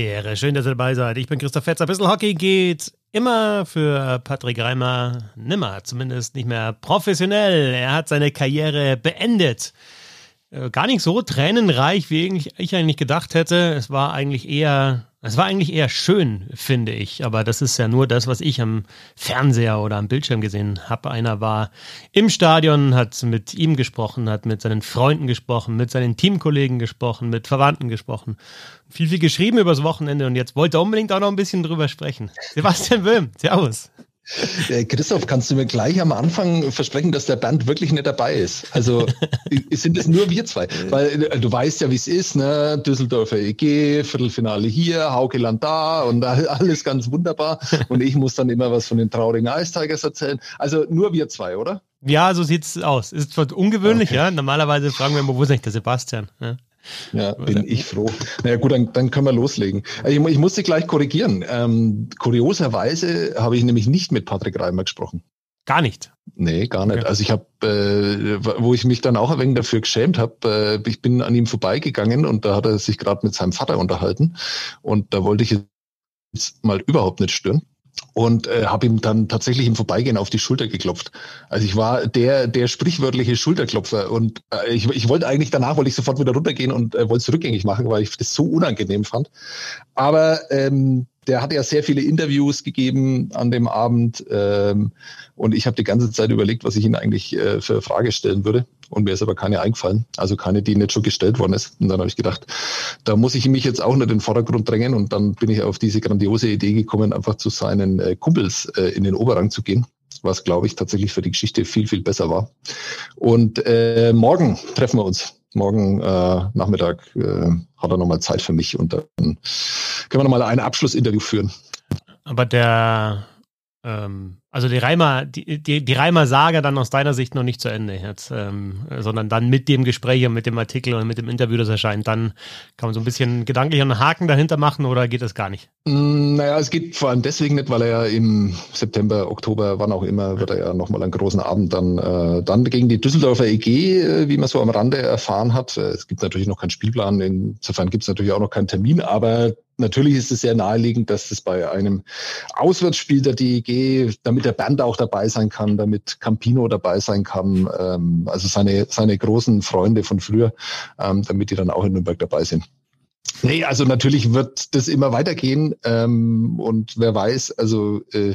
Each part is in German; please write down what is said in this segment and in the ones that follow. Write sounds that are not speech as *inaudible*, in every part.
die. Schön, dass ihr dabei seid. Ich bin Christoph Fetzer. Bisschen Hockey geht immer für Patrick Reimer nimmer, zumindest nicht mehr professionell. Er hat seine Karriere beendet. Äh, gar nicht so tränenreich, wie ich eigentlich gedacht hätte. Es war eigentlich eher es war eigentlich eher schön, finde ich, aber das ist ja nur das, was ich am Fernseher oder am Bildschirm gesehen habe. Einer war im Stadion, hat mit ihm gesprochen, hat mit seinen Freunden gesprochen, mit seinen Teamkollegen gesprochen, mit Verwandten gesprochen. Viel, viel geschrieben übers Wochenende und jetzt wollte er unbedingt auch noch ein bisschen drüber sprechen. Sebastian Böhm, Servus. Äh, Christoph, kannst du mir gleich am Anfang versprechen, dass der Bernd wirklich nicht dabei ist? Also sind es nur wir zwei? Weil äh, du weißt ja, wie es ist, ne? Düsseldorfer EG, Viertelfinale hier, Haukeland da und *laughs* alles ganz wunderbar. Und ich muss dann immer was von den traurigen Ice Tigers erzählen. Also nur wir zwei, oder? Ja, so sieht's aus. Ist zwar ungewöhnlich, okay. ja. Normalerweise fragen wir immer, wo ist nicht der Sebastian? Ja? Ja, bin ich froh. Naja gut, dann, dann können wir loslegen. Ich, ich muss Sie gleich korrigieren. Ähm, kurioserweise habe ich nämlich nicht mit Patrick Reimer gesprochen. Gar nicht? Nee, gar nicht. Okay. Also ich habe, äh, wo ich mich dann auch ein wenig dafür geschämt habe, äh, ich bin an ihm vorbeigegangen und da hat er sich gerade mit seinem Vater unterhalten und da wollte ich jetzt mal überhaupt nicht stören und äh, habe ihm dann tatsächlich im Vorbeigehen auf die Schulter geklopft. Also ich war der der sprichwörtliche Schulterklopfer und äh, ich, ich wollte eigentlich danach wollte ich sofort wieder runtergehen und äh, wollte es rückgängig machen, weil ich das so unangenehm fand. Aber ähm, der hat ja sehr viele Interviews gegeben an dem Abend ähm, und ich habe die ganze Zeit überlegt, was ich ihn eigentlich äh, für Frage stellen würde und mir ist aber keine eingefallen, also keine, die nicht schon gestellt worden ist. Und dann habe ich gedacht, da muss ich mich jetzt auch nicht in den Vordergrund drängen und dann bin ich auf diese grandiose Idee gekommen, einfach zu seinen äh, Kumpels äh, in den Oberrang zu gehen was, glaube ich, tatsächlich für die Geschichte viel, viel besser war. Und äh, morgen treffen wir uns. Morgen äh, Nachmittag äh, hat er nochmal Zeit für mich und dann können wir nochmal ein Abschlussinterview führen. Aber der ähm, also die Reimer, die, die, die Reimer-Saga dann aus deiner Sicht noch nicht zu Ende jetzt, ähm, sondern dann mit dem Gespräch und mit dem Artikel und mit dem Interview, das erscheint, dann kann man so ein bisschen gedanklich einen Haken dahinter machen oder geht das gar nicht? Mm, naja, es geht vor allem deswegen nicht, weil er ja im September, Oktober, wann auch immer, wird er ja nochmal einen großen Abend dann, äh, dann gegen die Düsseldorfer EG, äh, wie man so am Rande erfahren hat. Äh, es gibt natürlich noch keinen Spielplan, insofern gibt es natürlich auch noch keinen Termin, aber natürlich ist es sehr naheliegend, dass es bei einem Auswärtsspiel der DEG, damit der Bernd auch dabei sein kann, damit Campino dabei sein kann, ähm, also seine, seine großen Freunde von früher, ähm, damit die dann auch in Nürnberg dabei sind. Nee, also natürlich wird das immer weitergehen ähm, und wer weiß, also äh,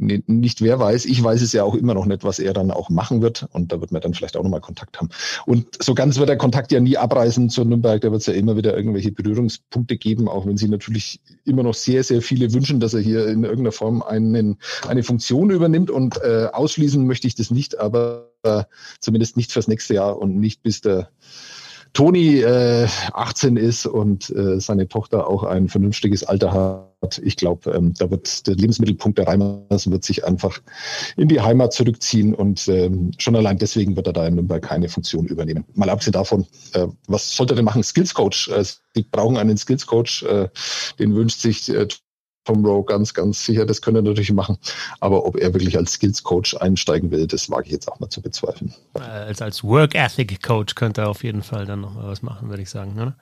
nicht wer weiß, ich weiß es ja auch immer noch nicht, was er dann auch machen wird. Und da wird man dann vielleicht auch nochmal Kontakt haben. Und so ganz wird der Kontakt ja nie abreißen zu Nürnberg. Da wird es ja immer wieder irgendwelche Berührungspunkte geben, auch wenn sie natürlich immer noch sehr, sehr viele wünschen, dass er hier in irgendeiner Form einen, eine Funktion übernimmt. Und äh, ausschließen möchte ich das nicht, aber äh, zumindest nicht fürs nächste Jahr und nicht bis der Toni äh, 18 ist und äh, seine Tochter auch ein vernünftiges Alter hat, ich glaube, ähm, da wird der Lebensmittelpunkt der Reimers wird sich einfach in die Heimat zurückziehen und ähm, schon allein deswegen wird er da in Nürnberg keine Funktion übernehmen. Mal abgesehen davon, äh, was sollte er denn machen? Skills Coach. Äh, sie brauchen einen Skills Coach, äh, den wünscht sich äh, Tom Rowe ganz, ganz sicher, das könnte er natürlich machen. Aber ob er wirklich als Skills Coach einsteigen will, das wage ich jetzt auch mal zu bezweifeln. Als, als Work Ethic Coach könnte er auf jeden Fall dann noch mal was machen, würde ich sagen. Oder?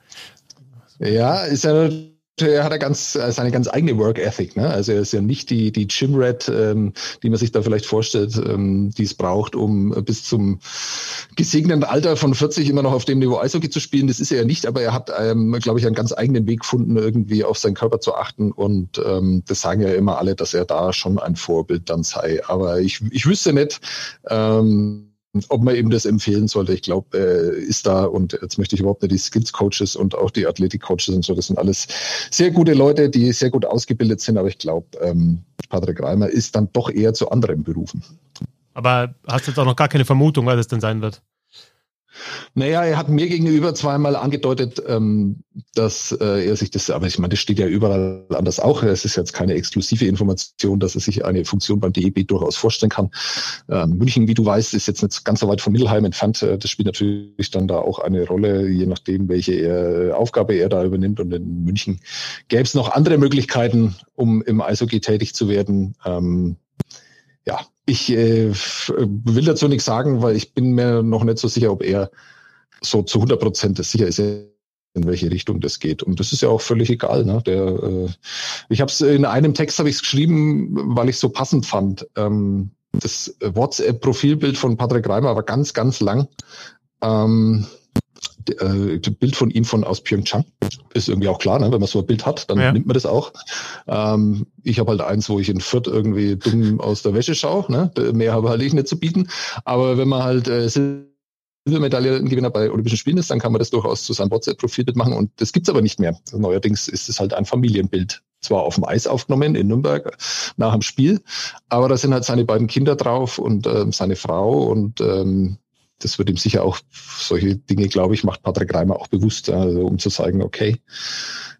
Ja, ist ja er hat er ganz äh, seine ganz eigene Work Ethic. Ne? Also er ist ja nicht die die Gym Rat, ähm, die man sich da vielleicht vorstellt, ähm, die es braucht, um bis zum gesegneten Alter von 40 immer noch auf dem Niveau Eishockey zu spielen. Das ist er ja nicht, aber er hat, ähm, glaube ich, einen ganz eigenen Weg gefunden, irgendwie auf seinen Körper zu achten. Und ähm, das sagen ja immer alle, dass er da schon ein Vorbild dann sei. Aber ich ich wüsste nicht. Ähm, ob man eben das empfehlen sollte. Ich glaube, äh, ist da und jetzt möchte ich überhaupt nicht die Skills Coaches und auch die Athletik Coaches und so. Das sind alles sehr gute Leute, die sehr gut ausgebildet sind. Aber ich glaube, ähm, Patrick Reimer ist dann doch eher zu anderen Berufen. Aber hast du jetzt auch noch gar keine Vermutung, was es denn sein wird? Naja, er hat mir gegenüber zweimal angedeutet, ähm, dass äh, er sich das, aber ich meine, das steht ja überall anders auch. Es ist jetzt keine exklusive Information, dass er sich eine Funktion beim DEB durchaus vorstellen kann. Ähm, München, wie du weißt, ist jetzt nicht ganz so weit von Mittelheim entfernt. Äh, das spielt natürlich dann da auch eine Rolle, je nachdem, welche er, Aufgabe er da übernimmt. Und in München gäbe es noch andere Möglichkeiten, um im Eishockey tätig zu werden. Ähm, ja, ich äh, will dazu nichts sagen, weil ich bin mir noch nicht so sicher, ob er so zu 100 Prozent sicher ist. In welche Richtung das geht. Und das ist ja auch völlig egal. Ne? Der, äh, ich habe es in einem Text habe ich geschrieben, weil ich so passend fand. Ähm, das WhatsApp-Profilbild von Patrick Reimer war ganz, ganz lang. Ähm, äh, Bild von ihm von aus Pyeongchang ist irgendwie auch klar, ne? wenn man so ein Bild hat, dann ja. nimmt man das auch. Ähm, ich habe halt eins, wo ich in Fürth irgendwie dumm aus der Wäsche schaue. Ne? Mehr habe halt ich nicht zu bieten. Aber wenn man halt äh, Silbermedaillengewinner bei Olympischen Spielen ist, dann kann man das durchaus zu seinem WhatsApp-Profilbild machen. Und das gibt's aber nicht mehr. Neuerdings ist es halt ein Familienbild. Zwar auf dem Eis aufgenommen in Nürnberg nach dem Spiel, aber da sind halt seine beiden Kinder drauf und äh, seine Frau und ähm, das wird ihm sicher auch solche Dinge, glaube ich, macht Patrick Reimer auch bewusst, also um zu sagen, okay,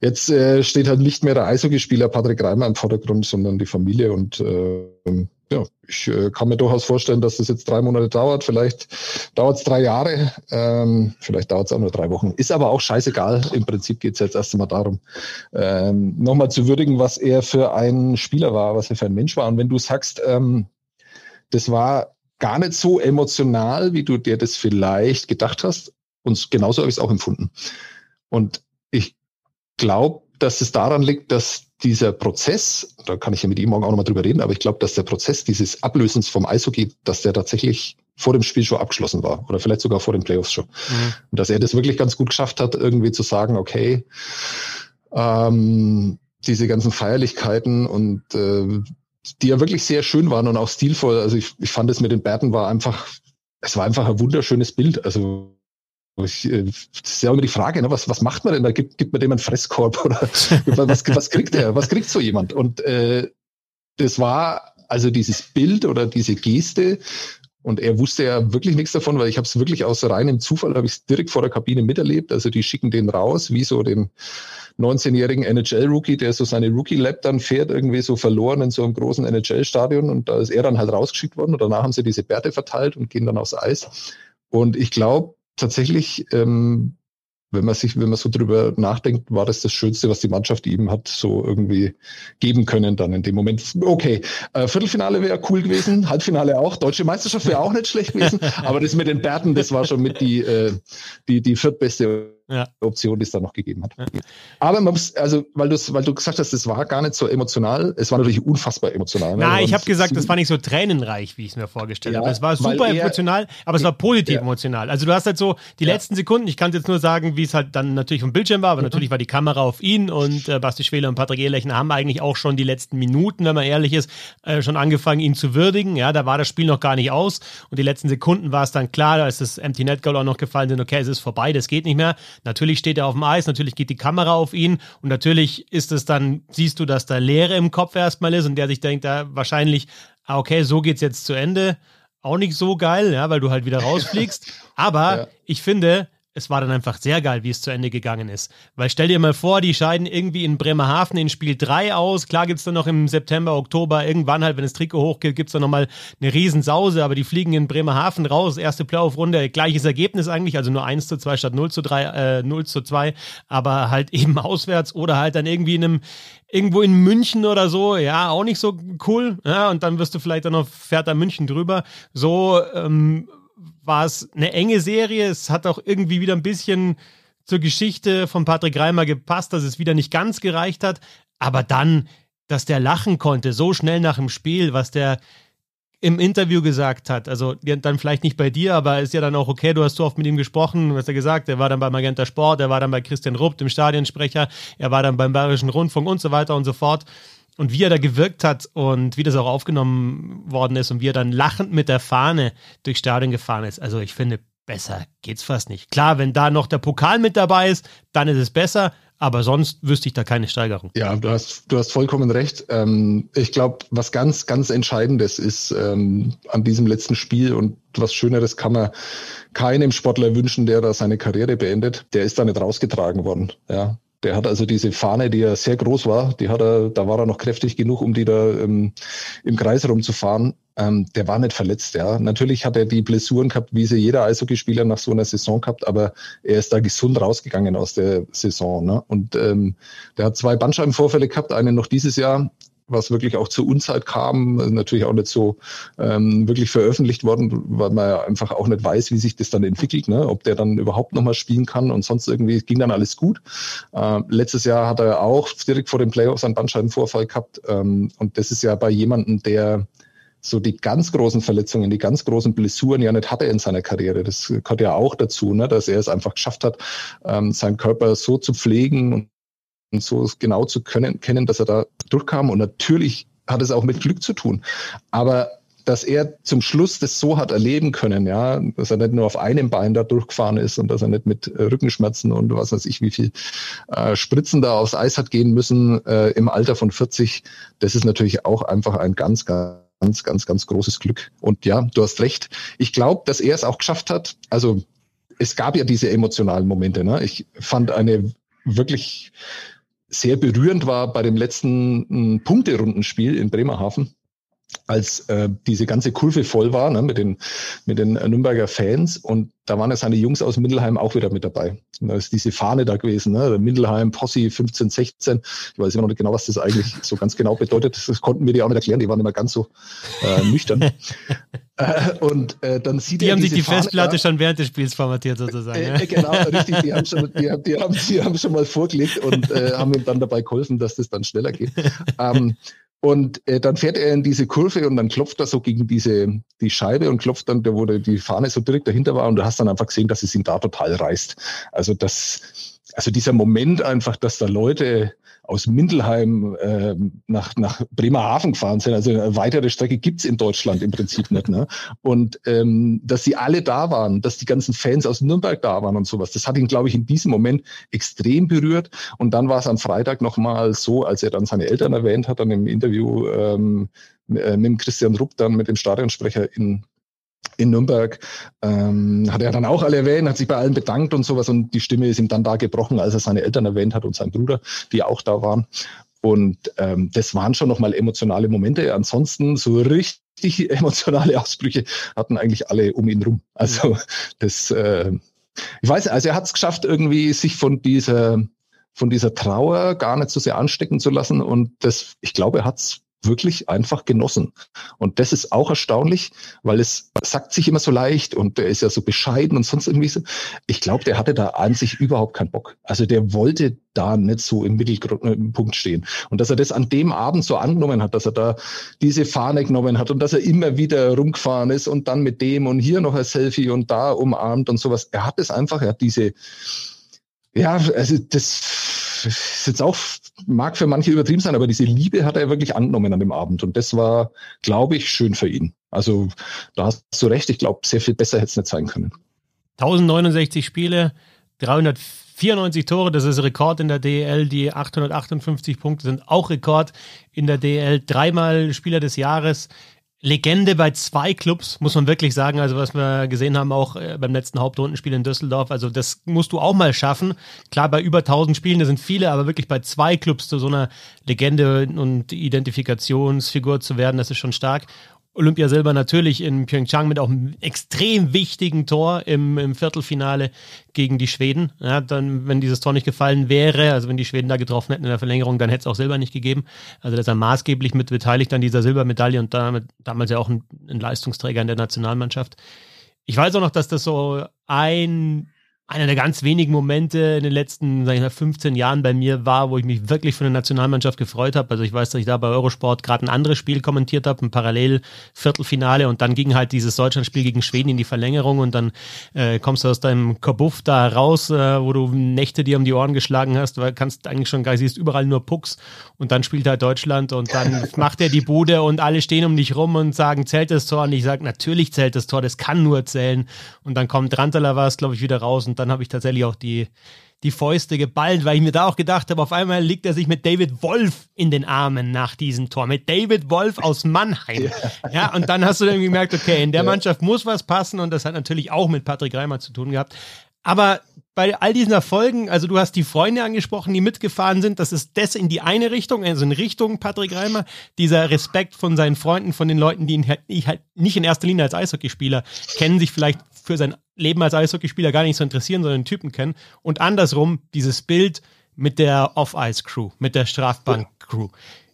jetzt äh, steht halt nicht mehr der Eishockeyspieler Patrick Reimer im Vordergrund, sondern die Familie und äh, ja, ich äh, kann mir durchaus vorstellen, dass das jetzt drei Monate dauert. Vielleicht dauert es drei Jahre, ähm, vielleicht dauert es auch nur drei Wochen. Ist aber auch scheißegal. Im Prinzip geht es jetzt erst einmal darum, ähm, nochmal zu würdigen, was er für ein Spieler war, was er für ein Mensch war. Und wenn du sagst, ähm, das war gar nicht so emotional, wie du dir das vielleicht gedacht hast. Und genauso habe ich es auch empfunden. Und ich glaube, dass es daran liegt, dass dieser Prozess, da kann ich ja mit ihm morgen auch nochmal drüber reden, aber ich glaube, dass der Prozess dieses Ablösens vom Eishockey, dass der tatsächlich vor dem Spiel schon abgeschlossen war oder vielleicht sogar vor den Playoffs schon. Mhm. Und dass er das wirklich ganz gut geschafft hat, irgendwie zu sagen, okay, ähm, diese ganzen Feierlichkeiten und äh, die ja wirklich sehr schön waren und auch stilvoll. Also ich, ich fand es mit den Bärten war einfach, es war einfach ein wunderschönes Bild. Also ich, äh, das ist ja immer die Frage, ne? was, was macht man denn da? Gibt, gibt man dem einen Fresskorb *laughs* oder was, was kriegt der? Was kriegt so jemand? Und äh, das war also dieses Bild oder diese Geste. Und er wusste ja wirklich nichts davon, weil ich habe es wirklich aus reinem Zufall, habe ich es direkt vor der Kabine miterlebt. Also die schicken den raus, wie so den 19-jährigen NHL-Rookie, der so seine Rookie-Lab dann fährt, irgendwie so verloren in so einem großen NHL-Stadion und da ist er dann halt rausgeschickt worden und danach haben sie diese Bärte verteilt und gehen dann aufs Eis. Und ich glaube tatsächlich, ähm, wenn man sich, wenn man so drüber nachdenkt, war das das Schönste, was die Mannschaft ihm hat so irgendwie geben können dann in dem Moment. Okay, äh, Viertelfinale wäre cool gewesen, Halbfinale auch, deutsche Meisterschaft wäre auch nicht schlecht gewesen, *laughs* aber das mit den Bärten, das war schon mit die äh, die die viertbeste ja. Option, die es da noch gegeben hat. Ja. Aber man muss, also, weil du weil du gesagt hast, es war gar nicht so emotional, es war natürlich unfassbar emotional. Ne? Nein, ich habe gesagt, es war nicht so tränenreich, wie ich es mir vorgestellt ja, habe. Es war super emotional, aber es war positiv emotional. Also du hast halt so die letzten Sekunden, ich kann jetzt nur sagen, wie es halt dann natürlich vom Bildschirm war, aber mhm. natürlich war die Kamera auf ihn und äh, Basti Schwele und Patrick Ehrlechner haben eigentlich auch schon die letzten Minuten, wenn man ehrlich ist, äh, schon angefangen, ihn zu würdigen. Ja, da war das Spiel noch gar nicht aus und die letzten Sekunden war es dann klar, da ist das Empty Net Goal auch noch gefallen sind, okay, es ist vorbei, das geht nicht mehr. Natürlich steht er auf dem Eis, natürlich geht die Kamera auf ihn und natürlich ist es dann, siehst du, dass da Leere im Kopf erstmal ist und der sich denkt, da wahrscheinlich, ah, okay, so geht's jetzt zu Ende. Auch nicht so geil, ja, weil du halt wieder rausfliegst. *laughs* Aber ja. ich finde, es war dann einfach sehr geil, wie es zu Ende gegangen ist. Weil stell dir mal vor, die scheiden irgendwie in Bremerhaven in Spiel 3 aus. Klar gibt es dann noch im September, Oktober, irgendwann halt, wenn das Trikot hochgeht, gibt es dann nochmal eine Riesensause, aber die fliegen in Bremerhaven raus. Erste Playoff-Runde, gleiches Ergebnis eigentlich, also nur 1 zu 2 statt 0 zu 3, äh, 0 zu 2, aber halt *laughs* eben auswärts oder halt dann irgendwie in einem, irgendwo in München oder so, ja, auch nicht so cool. Ja, und dann wirst du vielleicht dann noch, fährt da München drüber. So, ähm, war es eine enge Serie. Es hat auch irgendwie wieder ein bisschen zur Geschichte von Patrick Reimer gepasst, dass es wieder nicht ganz gereicht hat. Aber dann, dass der lachen konnte, so schnell nach dem Spiel, was der im Interview gesagt hat, also dann vielleicht nicht bei dir, aber ist ja dann auch okay, du hast so oft mit ihm gesprochen, was er gesagt, er war dann bei Magenta Sport, er war dann bei Christian Rupp, dem Stadionsprecher, er war dann beim Bayerischen Rundfunk und so weiter und so fort und wie er da gewirkt hat und wie das auch aufgenommen worden ist und wie er dann lachend mit der Fahne durchs Stadion gefahren ist. Also ich finde, besser geht's fast nicht. Klar, wenn da noch der Pokal mit dabei ist, dann ist es besser, aber sonst wüsste ich da keine Steigerung. Ja, du hast, du hast vollkommen recht. Ähm, ich glaube, was ganz, ganz Entscheidendes ist ähm, an diesem letzten Spiel und was Schöneres kann man keinem Sportler wünschen, der da seine Karriere beendet. Der ist da nicht rausgetragen worden. Ja, der hat also diese Fahne, die ja sehr groß war, die hat er, da war er noch kräftig genug, um die da ähm, im Kreis rumzufahren. Ähm, der war nicht verletzt, ja. Natürlich hat er die Blessuren gehabt, wie sie jeder Eishockeyspieler nach so einer Saison gehabt, aber er ist da gesund rausgegangen aus der Saison. Ne? Und ähm, der hat zwei Bandscheibenvorfälle gehabt, einen noch dieses Jahr was wirklich auch zur Unzeit kam, natürlich auch nicht so ähm, wirklich veröffentlicht worden, weil man ja einfach auch nicht weiß, wie sich das dann entwickelt, ne? ob der dann überhaupt nochmal spielen kann und sonst irgendwie ging dann alles gut. Äh, letztes Jahr hat er auch direkt vor den Playoffs einen Bandscheibenvorfall gehabt ähm, und das ist ja bei jemandem, der so die ganz großen Verletzungen, die ganz großen Blessuren ja nicht hatte in seiner Karriere. Das gehört ja auch dazu, ne, dass er es einfach geschafft hat, ähm, seinen Körper so zu pflegen und, und so genau zu können, kennen, dass er da durchkam. Und natürlich hat es auch mit Glück zu tun. Aber dass er zum Schluss das so hat erleben können, ja, dass er nicht nur auf einem Bein da durchgefahren ist und dass er nicht mit äh, Rückenschmerzen und was weiß ich, wie viel äh, Spritzen da aufs Eis hat gehen müssen äh, im Alter von 40, das ist natürlich auch einfach ein ganz, ganz ganz, ganz, ganz großes Glück. Und ja, du hast recht. Ich glaube, dass er es auch geschafft hat. Also es gab ja diese emotionalen Momente. Ne? Ich fand eine wirklich sehr berührend war bei dem letzten hm, Punkterundenspiel in Bremerhaven als äh, diese ganze Kurve voll war ne, mit, den, mit den Nürnberger Fans und da waren ja seine Jungs aus Mittelheim auch wieder mit dabei. Und da ist diese Fahne da gewesen, ne, Mittelheim, Posse 15, 16. Ich weiß immer noch nicht genau, was das eigentlich so ganz genau bedeutet. Das konnten wir die auch nicht erklären, die waren immer ganz so äh, nüchtern. *laughs* äh, und äh, dann sieht die er haben sich die Fahne Festplatte da. schon während des Spiels formatiert sozusagen. Äh, äh, genau, richtig. Die haben, schon, die, die, haben, die haben schon mal vorgelegt und äh, haben ihm dann dabei geholfen, dass das dann schneller geht. Ähm, und äh, dann fährt er in diese Kurve und dann klopft er so gegen diese die Scheibe und klopft dann, wo die Fahne so direkt dahinter war und du hast dann einfach gesehen, dass es ihn da total reißt. Also das, also dieser Moment einfach, dass da Leute aus Mindelheim äh, nach, nach Bremerhaven gefahren sind. Also eine weitere Strecke gibt's in Deutschland im Prinzip nicht. Ne? Und ähm, dass sie alle da waren, dass die ganzen Fans aus Nürnberg da waren und sowas, das hat ihn, glaube ich, in diesem Moment extrem berührt. Und dann war es am Freitag nochmal so, als er dann seine Eltern erwähnt hat, dann im Interview ähm, äh, mit Christian Rupp, dann mit dem Stadionsprecher in in Nürnberg, ähm, hat er dann auch alle erwähnt, hat sich bei allen bedankt und sowas und die Stimme ist ihm dann da gebrochen, als er seine Eltern erwähnt hat und sein Bruder, die auch da waren. Und ähm, das waren schon nochmal emotionale Momente. Ansonsten so richtig *laughs* emotionale Ausbrüche hatten eigentlich alle um ihn rum. Also das, äh, ich weiß, also er hat es geschafft, irgendwie sich von dieser von dieser Trauer gar nicht so sehr anstecken zu lassen. Und das, ich glaube, er hat es wirklich einfach genossen. Und das ist auch erstaunlich, weil es sagt sich immer so leicht und der ist ja so bescheiden und sonst irgendwie so. Ich glaube, der hatte da an sich überhaupt keinen Bock. Also der wollte da nicht so im Mittelpunkt stehen. Und dass er das an dem Abend so angenommen hat, dass er da diese Fahne genommen hat und dass er immer wieder rumgefahren ist und dann mit dem und hier noch ein Selfie und da umarmt und sowas. Er hat es einfach, er hat diese, ja, also das ist jetzt auch, mag für manche übertrieben sein, aber diese Liebe hat er wirklich angenommen an dem Abend. Und das war, glaube ich, schön für ihn. Also da hast du recht, ich glaube, sehr viel besser hätte es nicht sein können. 1069 Spiele, 394 Tore, das ist Rekord in der DL. Die 858 Punkte sind auch Rekord in der DL. Dreimal Spieler des Jahres. Legende bei zwei Clubs, muss man wirklich sagen. Also, was wir gesehen haben, auch äh, beim letzten Hauptrundenspiel in Düsseldorf. Also, das musst du auch mal schaffen. Klar, bei über 1000 Spielen, da sind viele, aber wirklich bei zwei Clubs zu so einer Legende und Identifikationsfigur zu werden, das ist schon stark. Olympiasilber natürlich in Pyeongchang mit auch einem extrem wichtigen Tor im, im Viertelfinale gegen die Schweden. Ja, dann, wenn dieses Tor nicht gefallen wäre, also wenn die Schweden da getroffen hätten in der Verlängerung, dann hätte es auch Silber nicht gegeben. Also das ist er maßgeblich mit beteiligt an dieser Silbermedaille und damit damals ja auch ein, ein Leistungsträger in der Nationalmannschaft. Ich weiß auch noch, dass das so ein einer der ganz wenigen Momente in den letzten, sag ich mal, 15 Jahren bei mir war, wo ich mich wirklich für eine Nationalmannschaft gefreut habe. Also ich weiß, dass ich da bei Eurosport gerade ein anderes Spiel kommentiert habe, ein Parallel-Viertelfinale und dann ging halt dieses Deutschlandspiel gegen Schweden in die Verlängerung und dann äh, kommst du aus deinem Kabuff da raus, äh, wo du Nächte dir um die Ohren geschlagen hast, weil kannst eigentlich schon gar siehst überall nur Pucks und dann spielt halt Deutschland und dann *laughs* macht er die Bude und alle stehen um dich rum und sagen, zählt das Tor? Und ich sage, natürlich zählt das Tor, das kann nur zählen. Und dann kommt Rantala war es, glaube ich, wieder raus und dann habe ich tatsächlich auch die, die Fäuste geballt, weil ich mir da auch gedacht habe, auf einmal liegt er sich mit David Wolf in den Armen nach diesem Tor. Mit David Wolf aus Mannheim. Ja, ja und dann hast du dann gemerkt, okay, in der ja. Mannschaft muss was passen und das hat natürlich auch mit Patrick Reimer zu tun gehabt. Aber bei all diesen Erfolgen, also du hast die Freunde angesprochen, die mitgefahren sind, das ist das in die eine Richtung, also in Richtung Patrick Reimer, dieser Respekt von seinen Freunden, von den Leuten, die ihn halt, halt nicht in erster Linie als Eishockeyspieler kennen, sich vielleicht für sein Leben als Eishockeyspieler gar nicht so interessieren, sondern den Typen kennen. Und andersrum dieses Bild mit der Off-Ice-Crew, mit der Strafbank-Crew.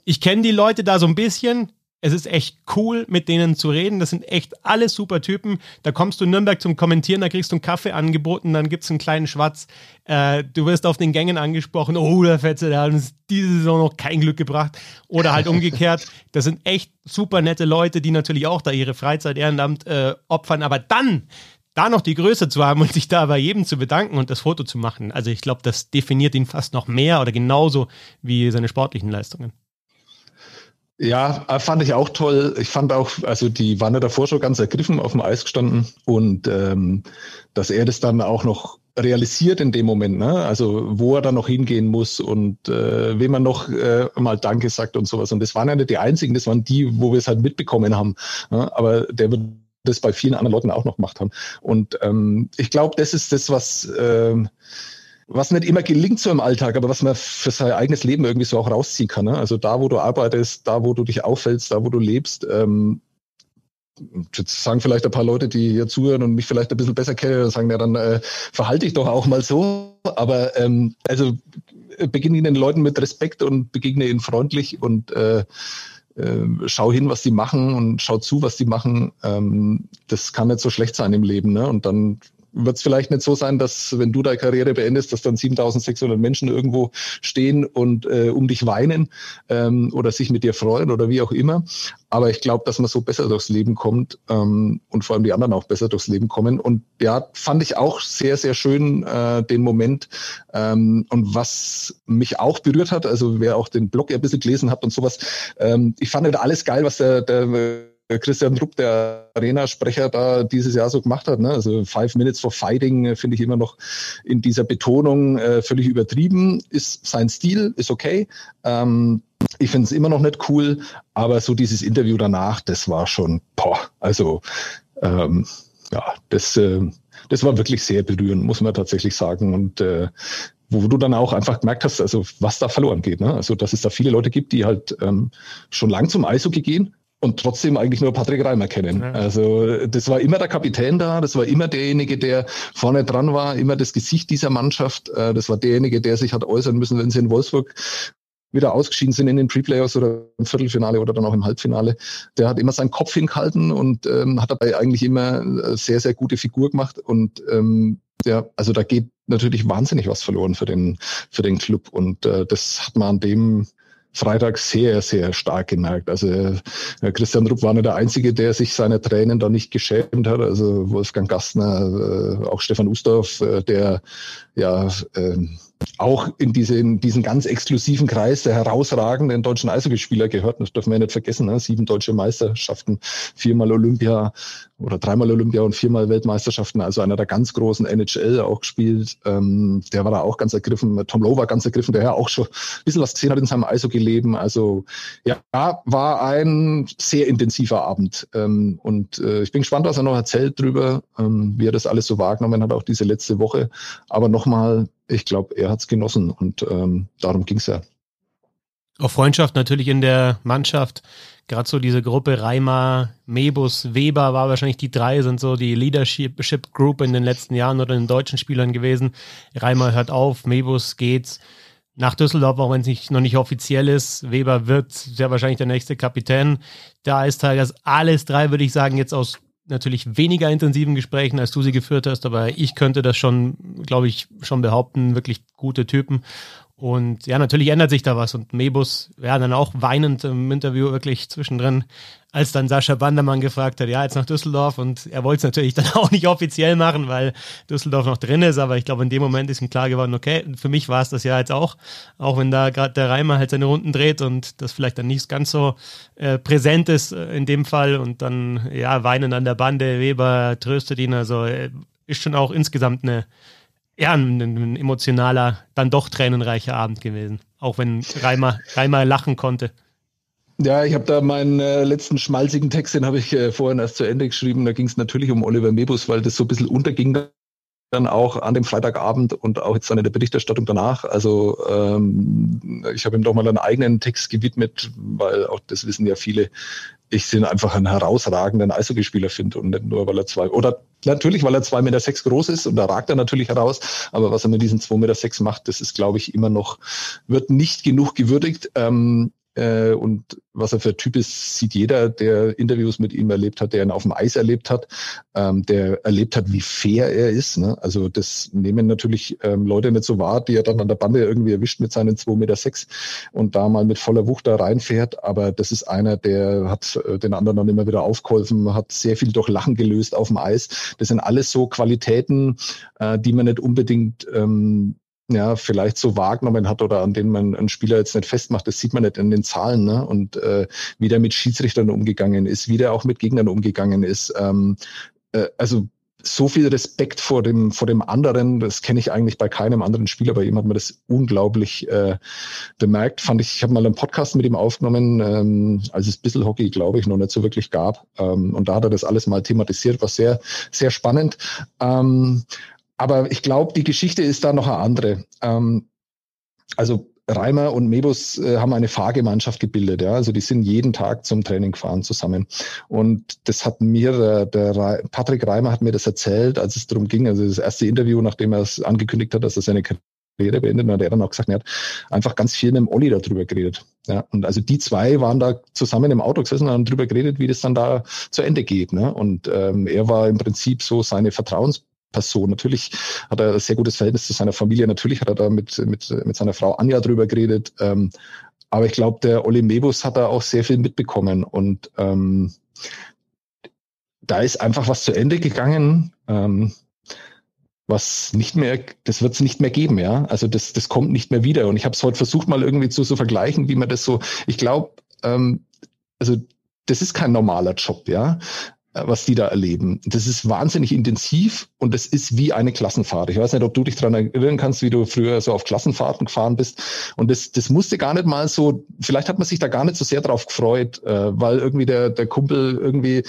ich kenne die Leute da so ein bisschen. Es ist echt cool, mit denen zu reden. Das sind echt alle super Typen. Da kommst du in Nürnberg zum Kommentieren, da kriegst du einen Kaffee angeboten, dann gibt es einen kleinen Schwatz. Äh, du wirst auf den Gängen angesprochen. Oh, der Fetze, der hat uns diese Saison noch kein Glück gebracht. Oder halt umgekehrt. *laughs* Das sind echt super nette Leute, die natürlich auch da ihre Freizeit Ehrenamt äh, opfern. Aber dann da noch die Größe zu haben und sich da bei jedem zu bedanken und das Foto zu machen. Also ich glaube, das definiert ihn fast noch mehr oder genauso wie seine sportlichen Leistungen. Ja, äh, fand ich auch toll. Ich fand auch, also die ja davor schon ganz ergriffen auf dem Eis gestanden und ähm, dass er das dann auch noch realisiert in dem Moment, ne? also wo er dann noch hingehen muss und äh, wem man noch äh, mal Danke sagt und sowas. Und das waren ja nicht die einzigen, das waren die, wo wir es halt mitbekommen haben. Ne? Aber der wird das bei vielen anderen Leuten auch noch gemacht haben. Und ähm, ich glaube, das ist das, was ähm, was nicht immer gelingt so im Alltag, aber was man für sein eigenes Leben irgendwie so auch rausziehen kann. Ne? Also da, wo du arbeitest, da, wo du dich auffällst, da, wo du lebst. Ähm, jetzt sagen vielleicht ein paar Leute, die hier zuhören und mich vielleicht ein bisschen besser kennen, sagen ja dann, äh, verhalte ich doch auch mal so. Aber ähm, also beginne den Leuten mit Respekt und begegne ihnen freundlich und äh, äh, schau hin, was die machen und schau zu, was die machen. Ähm, das kann nicht so schlecht sein im Leben. Ne? Und dann wird es vielleicht nicht so sein, dass wenn du deine Karriere beendest, dass dann 7600 Menschen irgendwo stehen und äh, um dich weinen ähm, oder sich mit dir freuen oder wie auch immer. Aber ich glaube, dass man so besser durchs Leben kommt ähm, und vor allem die anderen auch besser durchs Leben kommen. Und ja, fand ich auch sehr, sehr schön äh, den Moment. Ähm, und was mich auch berührt hat, also wer auch den Blog ein bisschen gelesen hat und sowas, ähm, ich fand halt alles geil, was der, der Christian Rupp, der Arena-Sprecher, da dieses Jahr so gemacht hat. Ne? Also Five Minutes for Fighting äh, finde ich immer noch in dieser Betonung äh, völlig übertrieben. Ist sein Stil, ist okay. Ähm, ich finde es immer noch nicht cool, aber so dieses Interview danach, das war schon, boah, also ähm, ja, das, äh, das war wirklich sehr berührend, muss man tatsächlich sagen. Und äh, wo du dann auch einfach gemerkt hast, also was da verloren geht. Ne? Also dass es da viele Leute gibt, die halt ähm, schon lang zum Eishockey gehen, und trotzdem eigentlich nur Patrick Reimer kennen. Ja. Also das war immer der Kapitän da, das war immer derjenige, der vorne dran war, immer das Gesicht dieser Mannschaft. Äh, das war derjenige, der sich hat äußern müssen, wenn sie in Wolfsburg wieder ausgeschieden sind in den Pre-Playoffs oder im Viertelfinale oder dann auch im Halbfinale. Der hat immer seinen Kopf hingehalten und ähm, hat dabei eigentlich immer eine sehr, sehr gute Figur gemacht. Und ähm, ja, also da geht natürlich wahnsinnig was verloren für den, für den Club. Und äh, das hat man an dem Freitag sehr, sehr stark gemerkt. Also äh, Christian Rupp war nicht der Einzige, der sich seine Tränen da nicht geschämt hat. Also Wolfgang Gastner, äh, auch Stefan Ustorf, äh, der ja äh, auch in, diese, in diesen ganz exklusiven Kreis der herausragenden deutschen Eishockeyspieler gehört. Das dürfen wir nicht vergessen. Ne? Sieben deutsche Meisterschaften, viermal Olympia oder dreimal Olympia und viermal Weltmeisterschaften. Also einer der ganz großen NHL auch gespielt. Ähm, der war da auch ganz ergriffen. Tom Lowe war ganz ergriffen, der ja auch schon ein bisschen was gesehen hat in seinem Eishockey-Leben. Also ja, war ein sehr intensiver Abend. Ähm, und äh, ich bin gespannt, was er noch erzählt drüber, ähm, wie er das alles so wahrgenommen hat, auch diese letzte Woche. Aber nochmal, ich glaube, er hat es genossen und ähm, darum ging es ja. Auch Freundschaft natürlich in der Mannschaft. Gerade so diese Gruppe Reimer, Mebus, Weber war wahrscheinlich die drei, sind so die Leadership Group in den letzten Jahren oder den deutschen Spielern gewesen. Reimer hört auf, Mebus geht's nach Düsseldorf, auch wenn es noch nicht offiziell ist. Weber wird sehr wahrscheinlich der nächste Kapitän der Ice Tigers. Alles drei würde ich sagen, jetzt aus natürlich weniger intensiven Gesprächen, als du sie geführt hast, aber ich könnte das schon, glaube ich, schon behaupten, wirklich gute Typen. Und ja, natürlich ändert sich da was. Und Mebus, ja, dann auch weinend im Interview wirklich zwischendrin, als dann Sascha Bandermann gefragt hat, ja, jetzt nach Düsseldorf. Und er wollte es natürlich dann *laughs* auch nicht offiziell machen, weil Düsseldorf noch drin ist. Aber ich glaube, in dem Moment ist ihm klar geworden, okay, für mich war es das ja jetzt auch. Auch wenn da gerade der Reimer halt seine Runden dreht und das vielleicht dann nicht ganz so äh, präsent ist äh, in dem Fall. Und dann, ja, weinen an der Bande, Weber tröstet ihn. Also äh, ist schon auch insgesamt eine ja, ein, ein, emotionaler, dann doch tränenreicher Abend gewesen. Auch wenn Reimer, Reimer lachen konnte. Ja, ich habe da meinen äh, letzten schmalzigen Text, den habe ich äh, vorhin erst zu Ende geschrieben. Da ging es natürlich um Oliver Mebus, weil das so ein bisschen unterging dann auch an dem Freitagabend und auch jetzt dann in der Berichterstattung danach. Also ähm, ich habe ihm doch mal einen eigenen Text gewidmet, weil auch das wissen ja viele, ich ihn einfach einen herausragenden Eishockeyspieler finde und nicht nur, weil er zwei, oder natürlich, weil er zwei Meter sechs groß ist und da ragt er natürlich heraus, aber was er mit diesen zwei Meter sechs macht, das ist, glaube ich, immer noch, wird nicht genug gewürdigt. Ähm, Äh, und was er für Typ ist, sieht jeder, der Interviews mit ihm erlebt hat, der ihn auf dem Eis erlebt hat, ähm, der erlebt hat, wie fair er ist. Ne? Also das nehmen natürlich ähm, Leute nicht so wahr, die er dann an der Bande irgendwie erwischt mit seinen 2,6 Meter sechs und da mal mit voller Wucht da reinfährt. Aber das ist einer, der hat äh, den anderen dann immer wieder aufgeholfen, hat sehr viel durch Lachen gelöst auf dem Eis. Das sind alles so Qualitäten, äh, die man nicht unbedingt ähm, ja, vielleicht so wahrgenommen hat oder an denen man einen Spieler jetzt nicht festmacht, das sieht man nicht in den Zahlen, ne? Und äh, wie der mit Schiedsrichtern umgegangen ist, wie der auch mit Gegnern umgegangen ist. Ähm, äh, also so viel Respekt vor dem, vor dem anderen, das kenne ich eigentlich bei keinem anderen Spieler. Bei ihm hat man das unglaublich äh, bemerkt. Fand ich, ich habe mal einen Podcast mit ihm aufgenommen, ähm, als es Bissel Hockey, glaube ich, noch nicht so wirklich gab. Ähm, und da hat er das alles mal thematisiert, war sehr, sehr spannend. Ähm, aber ich glaube, die Geschichte ist da noch eine andere. Ähm, also Reimer und Mebus äh, haben eine Fahrgemeinschaft gebildet, ja. Also die sind jeden Tag zum Training gefahren zusammen. Und das hat mir, der, der Patrick Reimer hat mir das erzählt, als es darum ging, also das erste Interview, nachdem er es angekündigt hat, dass er seine Karriere beendet, hat er dann auch gesagt, er hat einfach ganz viel mit dem Olli darüber geredet. Ja, und also die zwei waren da zusammen im Auto gesessen und haben darüber geredet, wie das dann da zu Ende geht. Ne? Und ähm, er war im Prinzip so seine Vertrauens Person. Natürlich hat er ein sehr gutes Verhältnis zu seiner Familie. Natürlich hat er da mit, mit, mit seiner Frau Anja drüber geredet. Ähm, aber ich glaube, der Oli Mebus hat da auch sehr viel mitbekommen. Und ähm, da ist einfach was zu Ende gegangen, ähm, was nicht mehr, das wird es nicht mehr geben, ja. Also das, das kommt nicht mehr wieder. Und ich habe es heute versucht, mal irgendwie zu so vergleichen, wie man das so, ich glaube, ähm, also das ist kein normaler Job, ja was die da erleben. Das ist wahnsinnig intensiv und das ist wie eine Klassenfahrt. Ich weiß nicht, ob du dich daran erinnern kannst, wie du früher so auf Klassenfahrten gefahren bist. Und das, das musste gar nicht mal so, vielleicht hat man sich da gar nicht so sehr drauf gefreut, äh, weil irgendwie der, der Kumpel irgendwie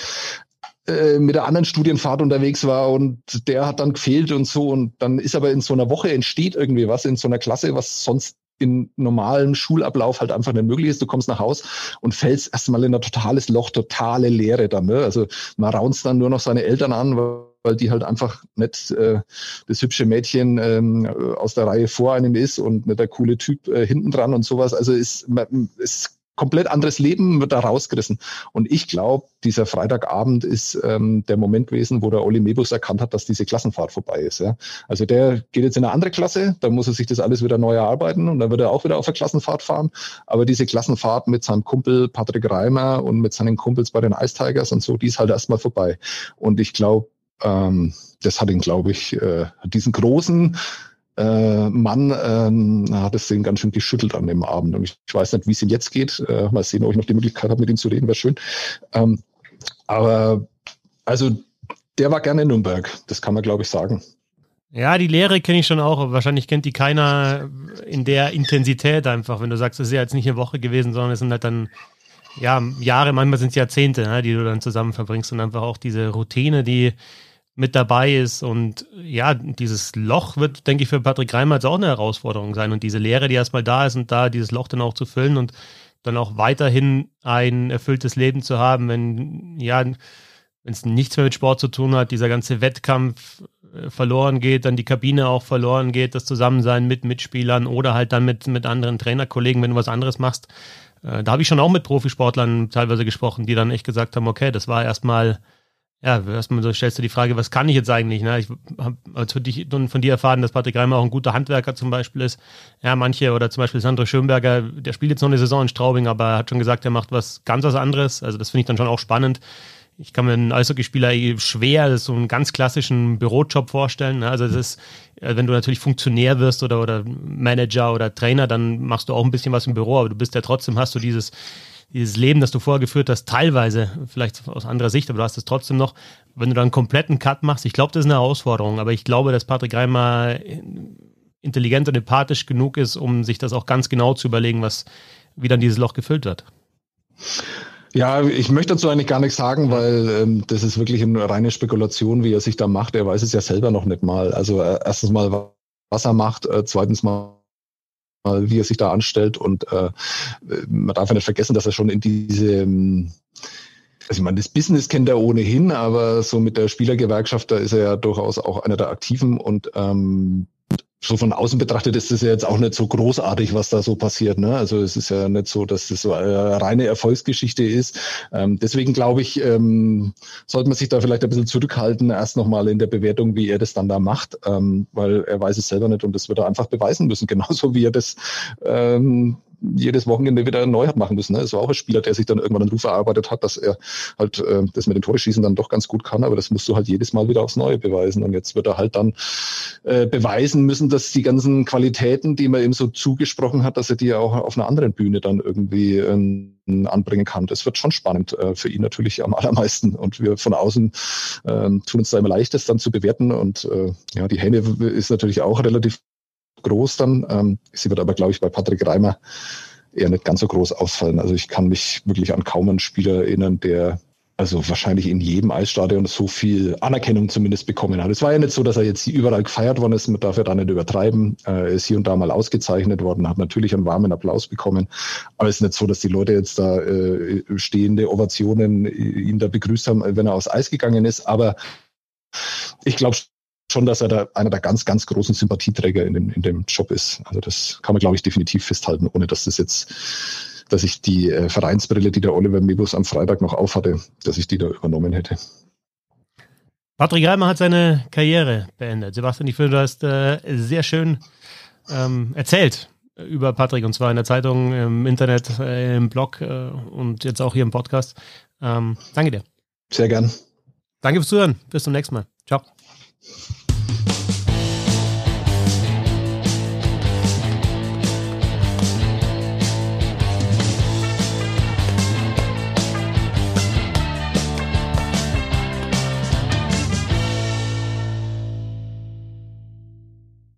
äh, mit der anderen Studienfahrt unterwegs war und der hat dann gefehlt und so und dann ist aber in so einer Woche entsteht irgendwie was in so einer Klasse, was sonst in normalem Schulablauf halt einfach nicht möglich ist. Du kommst nach Haus und fällst erstmal in ein totales Loch, totale Leere dann. Ne? Also man raunzt dann nur noch seine Eltern an, weil die halt einfach nicht äh, das hübsche Mädchen ähm, aus der Reihe vor einem ist und nicht der coole Typ äh, hinten dran und sowas. Also ist, man, ist komplett anderes Leben wird da rausgerissen. Und ich glaube, dieser Freitagabend ist ähm, der Moment gewesen, wo der Olli Mebus erkannt hat, dass diese Klassenfahrt vorbei ist. Ja. Also der geht jetzt in eine andere Klasse, da muss er sich das alles wieder neu erarbeiten und dann wird er auch wieder auf der Klassenfahrt fahren. Aber diese Klassenfahrt mit seinem Kumpel Patrick Reimer und mit seinen Kumpels bei den Ice Tigers und so, die ist halt erstmal vorbei. Und ich glaube, ähm, das hat ihn, glaube ich, äh, diesen großen äh, Mann ähm, hat es den ganz schön geschüttelt an dem Abend. Und ich, ich weiß nicht, wie es ihm jetzt geht. Äh, mal sehen, ob ich noch die Möglichkeit habe, mit ihm zu reden, wäre schön. Ähm, aber also der war gerne in Nürnberg, das kann man, glaube ich, sagen. Ja, die Lehre kenne ich schon auch, aber wahrscheinlich kennt die keiner in der Intensität einfach, wenn du sagst, es ist ja jetzt nicht eine Woche gewesen, sondern es sind halt dann ja, Jahre, manchmal sind es Jahrzehnte, ne, die du dann zusammen verbringst und einfach auch diese Routine, die mit dabei ist. Und ja, dieses Loch wird, denke ich, für Patrick Reimer jetzt auch eine Herausforderung sein. Und diese Leere, die erstmal da ist und da dieses Loch dann auch zu füllen und dann auch weiterhin ein erfülltes Leben zu haben, wenn, ja, wenn es nichts mehr mit Sport zu tun hat, dieser ganze Wettkampf äh, verloren geht, dann die Kabine auch verloren geht, das Zusammensein mit Mitspielern oder halt dann mit, mit anderen Trainerkollegen, wenn du was anderes machst. Äh, da habe ich schon auch mit Profisportlern teilweise gesprochen, die dann echt gesagt haben, okay, das war erstmal ja, erstmal so stellst du die Frage, was kann ich jetzt eigentlich? Ne? Ich habe von, dir erfahren, dass Patrick Reimer auch ein guter Handwerker zum Beispiel ist. Ja, manche oder zum Beispiel Sandro Schönberger, der spielt jetzt noch eine Saison in Straubing, aber er hat schon gesagt, er macht was ganz was anderes. Also das finde ich dann schon auch spannend. Ich kann mir einen Eishockeyspieler schwer so einen ganz klassischen Bürojob vorstellen. Ne? Also das ist, äh, wenn du natürlich Funktionär wirst oder, oder Manager oder Trainer, dann machst du auch ein bisschen was im Büro, aber du bist ja trotzdem, hast du dieses dieses Leben, das du vorher geführt hast, teilweise, vielleicht aus anderer Sicht, aber du hast es trotzdem noch, wenn du da einen kompletten Cut machst, ich glaube, das ist eine Herausforderung, aber ich glaube, dass Patrick Reimer intelligent und empathisch genug ist, um sich das auch ganz genau zu überlegen, was, wie dann dieses Loch gefüllt wird. Ja, ich möchte dazu eigentlich gar nichts sagen, weil ähm, das ist wirklich eine reine Spekulation, wie er sich da macht. Er weiß es ja selber noch nicht mal. Also äh, erstens mal, was er macht, äh, zweitens mal, wie er sich da anstellt. Und äh, man darf ja nicht vergessen, dass er schon in diese ähm, also ich meine, das Business kennt er ohnehin, aber so mit der Spielergewerkschaft, da ist er ja durchaus auch einer der Aktiven und ähm, so von außen betrachtet ist es ja jetzt auch nicht so großartig, was da so passiert. Ne? Also es ist ja nicht so, dass das so eine reine Erfolgsgeschichte ist. Ähm, deswegen glaube ich, ähm, sollte man sich da vielleicht ein bisschen zurückhalten, erst nochmal in der Bewertung, wie er das dann da macht, ähm, weil er weiß es selber nicht und das wird er einfach beweisen müssen, *laughs* genauso wie er das ähm, jedes Wochenende wieder neu hat machen müssen. Ne? Es war auch ein Spieler, der sich dann irgendwann einen Ruf erarbeitet hat, dass er halt äh, das mit dem Tore schießen dann doch ganz gut kann, aber das musst du halt jedes Mal wieder aufs Neue beweisen. Und jetzt wird er halt dann äh, beweisen müssen, dass die ganzen Qualitäten, die man ihm so zugesprochen hat, dass er die auch auf einer anderen Bühne dann irgendwie äh, anbringen kann. Das wird schon spannend äh, für ihn natürlich am allermeisten. Und wir von außen äh, tun uns da immer leicht, das dann zu bewerten. Und äh, ja, die Hände ist natürlich auch relativ groß dann. Ähm, sie wird aber, glaube ich, bei Patrick Reimer eher nicht ganz so groß ausfallen. Also ich kann mich wirklich an kaum einen Spieler erinnern, der also wahrscheinlich in jedem Eisstadion so viel Anerkennung zumindest bekommen hat. Es war ja nicht so, dass er jetzt überall gefeiert worden ist, man darf ja da nicht übertreiben. Er ist hier und da mal ausgezeichnet worden, hat natürlich einen warmen Applaus bekommen. Aber es ist nicht so, dass die Leute jetzt da äh, stehende Ovationen ihn da begrüßt haben, wenn er aus Eis gegangen ist. Aber ich glaube schon, dass er da einer der ganz, ganz großen Sympathieträger in dem, in dem Job ist. Also das kann man, glaube ich, definitiv festhalten, ohne dass das jetzt, dass ich die äh, Vereinsbrille, die der Oliver Mebus am Freitag noch aufhatte, dass ich die da übernommen hätte. Patrick Reimer hat seine Karriere beendet. Sebastian, ich finde, du hast äh, sehr schön ähm, erzählt über Patrick und zwar in der Zeitung, im Internet, äh, im Blog äh, und jetzt auch hier im Podcast. Ähm, danke dir. Sehr gern. Danke fürs Zuhören. Bis zum nächsten Mal. Ciao.